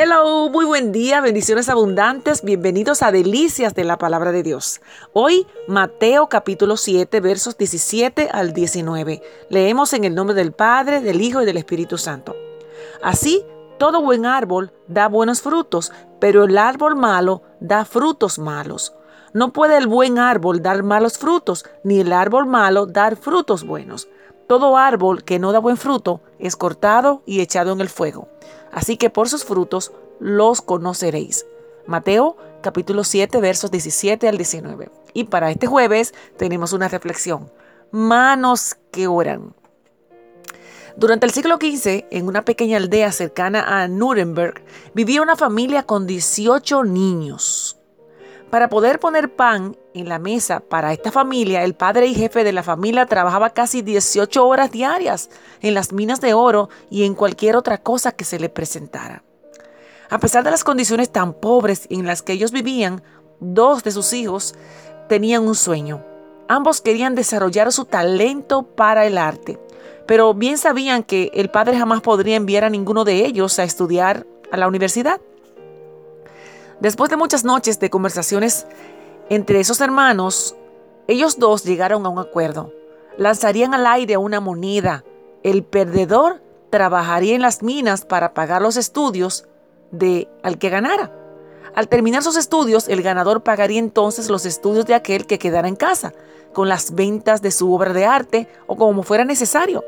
Hello, muy buen día, bendiciones abundantes, bienvenidos a Delicias de la Palabra de Dios. Hoy, Mateo capítulo 7, versos 17 al 19. Leemos en el nombre del Padre, del Hijo y del Espíritu Santo. Así, todo buen árbol da buenos frutos, pero el árbol malo da frutos malos. No puede el buen árbol dar malos frutos, ni el árbol malo dar frutos buenos. Todo árbol que no da buen fruto es cortado y echado en el fuego. Así que por sus frutos los conoceréis. Mateo capítulo 7 versos 17 al 19. Y para este jueves tenemos una reflexión. Manos que oran. Durante el siglo XV, en una pequeña aldea cercana a Nuremberg, vivía una familia con 18 niños. Para poder poner pan en la mesa para esta familia, el padre y jefe de la familia trabajaba casi 18 horas diarias en las minas de oro y en cualquier otra cosa que se le presentara. A pesar de las condiciones tan pobres en las que ellos vivían, dos de sus hijos tenían un sueño. Ambos querían desarrollar su talento para el arte, pero bien sabían que el padre jamás podría enviar a ninguno de ellos a estudiar a la universidad. Después de muchas noches de conversaciones entre esos hermanos, ellos dos llegaron a un acuerdo. Lanzarían al aire una moneda. El perdedor trabajaría en las minas para pagar los estudios de al que ganara. Al terminar sus estudios, el ganador pagaría entonces los estudios de aquel que quedara en casa, con las ventas de su obra de arte o como fuera necesario.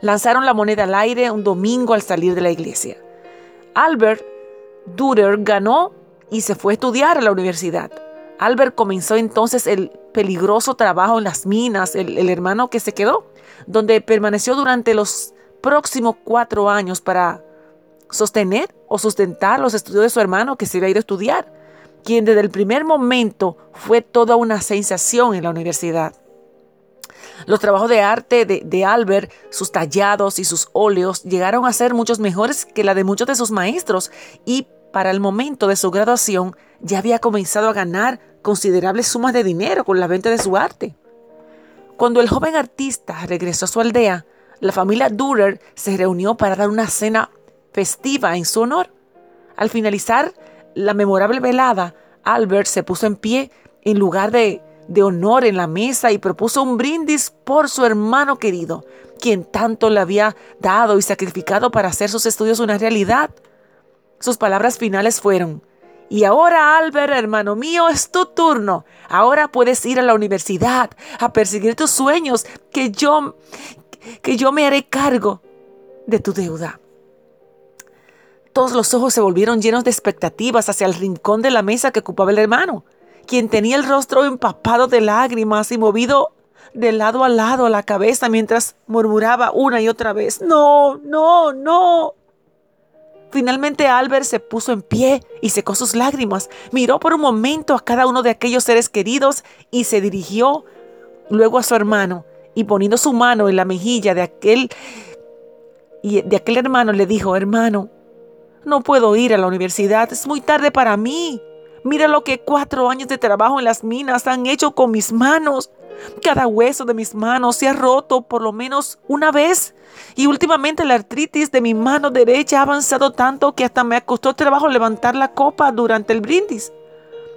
Lanzaron la moneda al aire un domingo al salir de la iglesia. Albert Durer ganó y se fue a estudiar a la universidad. Albert comenzó entonces el peligroso trabajo en las minas, el, hermano que se quedó, donde permaneció durante los próximos cuatro años para sostener o sustentar los estudios de su hermano que se había ido a estudiar, quien desde el primer momento fue toda una sensación en la universidad. Los trabajos de arte de, de, Albert, sus tallados y sus óleos llegaron a ser muchos mejores que la de muchos de sus maestros y para el momento de su graduación ya había comenzado a ganar considerables sumas de dinero con la venta de su arte. Cuando el joven artista regresó a su aldea, la familia Durer se reunió para dar una cena festiva en su honor. Al finalizar la memorable velada, Albert se puso en pie en lugar de, de honor en la mesa y propuso un brindis por su hermano querido, quien tanto le había dado y sacrificado para hacer sus estudios una realidad. Sus palabras finales fueron, y ahora, Albert, hermano mío, es tu turno. Ahora puedes ir a la universidad a perseguir tus sueños, que yo que yo me haré cargo de tu deuda. Todos los ojos se volvieron llenos de expectativas hacia el rincón de la mesa que ocupaba el hermano, quien tenía el rostro empapado de lágrimas y movido de lado a lado la cabeza mientras murmuraba una y otra vez, no, no, no. Finalmente Albert se puso en pie y secó sus lágrimas, miró por un momento a cada uno de aquellos seres queridos y se dirigió luego a su hermano y poniendo su mano en la mejilla de aquel y de aquel hermano le dijo, "Hermano, no puedo ir a la universidad, es muy tarde para mí. Mira lo que cuatro años de trabajo en las minas han hecho con mis manos. Cada hueso de mis manos se ha roto por lo menos una vez. Y últimamente la artritis de mi mano derecha ha avanzado tanto que hasta me costó trabajo levantar la copa durante el brindis.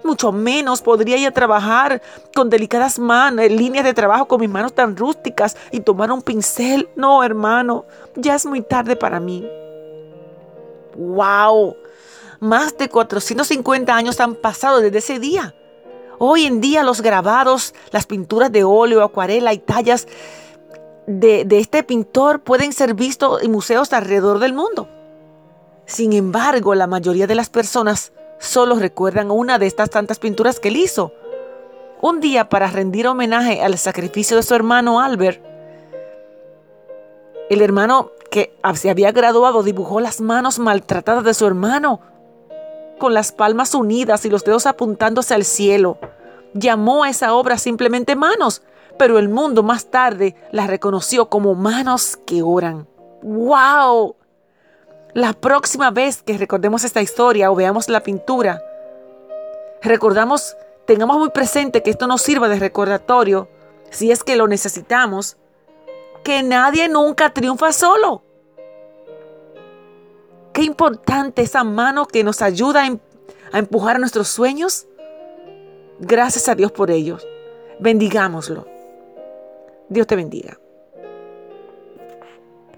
Mucho menos podría ir a trabajar con delicadas manos, líneas de trabajo con mis manos tan rústicas y tomar un pincel. No, hermano, ya es muy tarde para mí. ¡Wow! Más de 450 años han pasado desde ese día. Hoy en día los grabados, las pinturas de óleo, acuarela y tallas de, este pintor pueden ser vistos en museos alrededor del mundo. Sin embargo, la mayoría de las personas solo recuerdan una de estas tantas pinturas que él hizo. Un día para rendir homenaje al sacrificio de su hermano Albert, el hermano que se había graduado dibujó las manos maltratadas de su hermano con las palmas unidas y los dedos apuntándose al cielo. Llamó a esa obra simplemente manos, pero el mundo más tarde la reconoció como manos que oran. ¡Wow! La próxima vez que recordemos esta historia o veamos la pintura, recordamos, tengamos muy presente que esto nos sirva de recordatorio, si es que lo necesitamos, que nadie nunca triunfa solo. Importante esa mano que nos ayuda a, a empujar nuestros sueños. Gracias a Dios por ellos. Bendigámoslo. Dios te bendiga.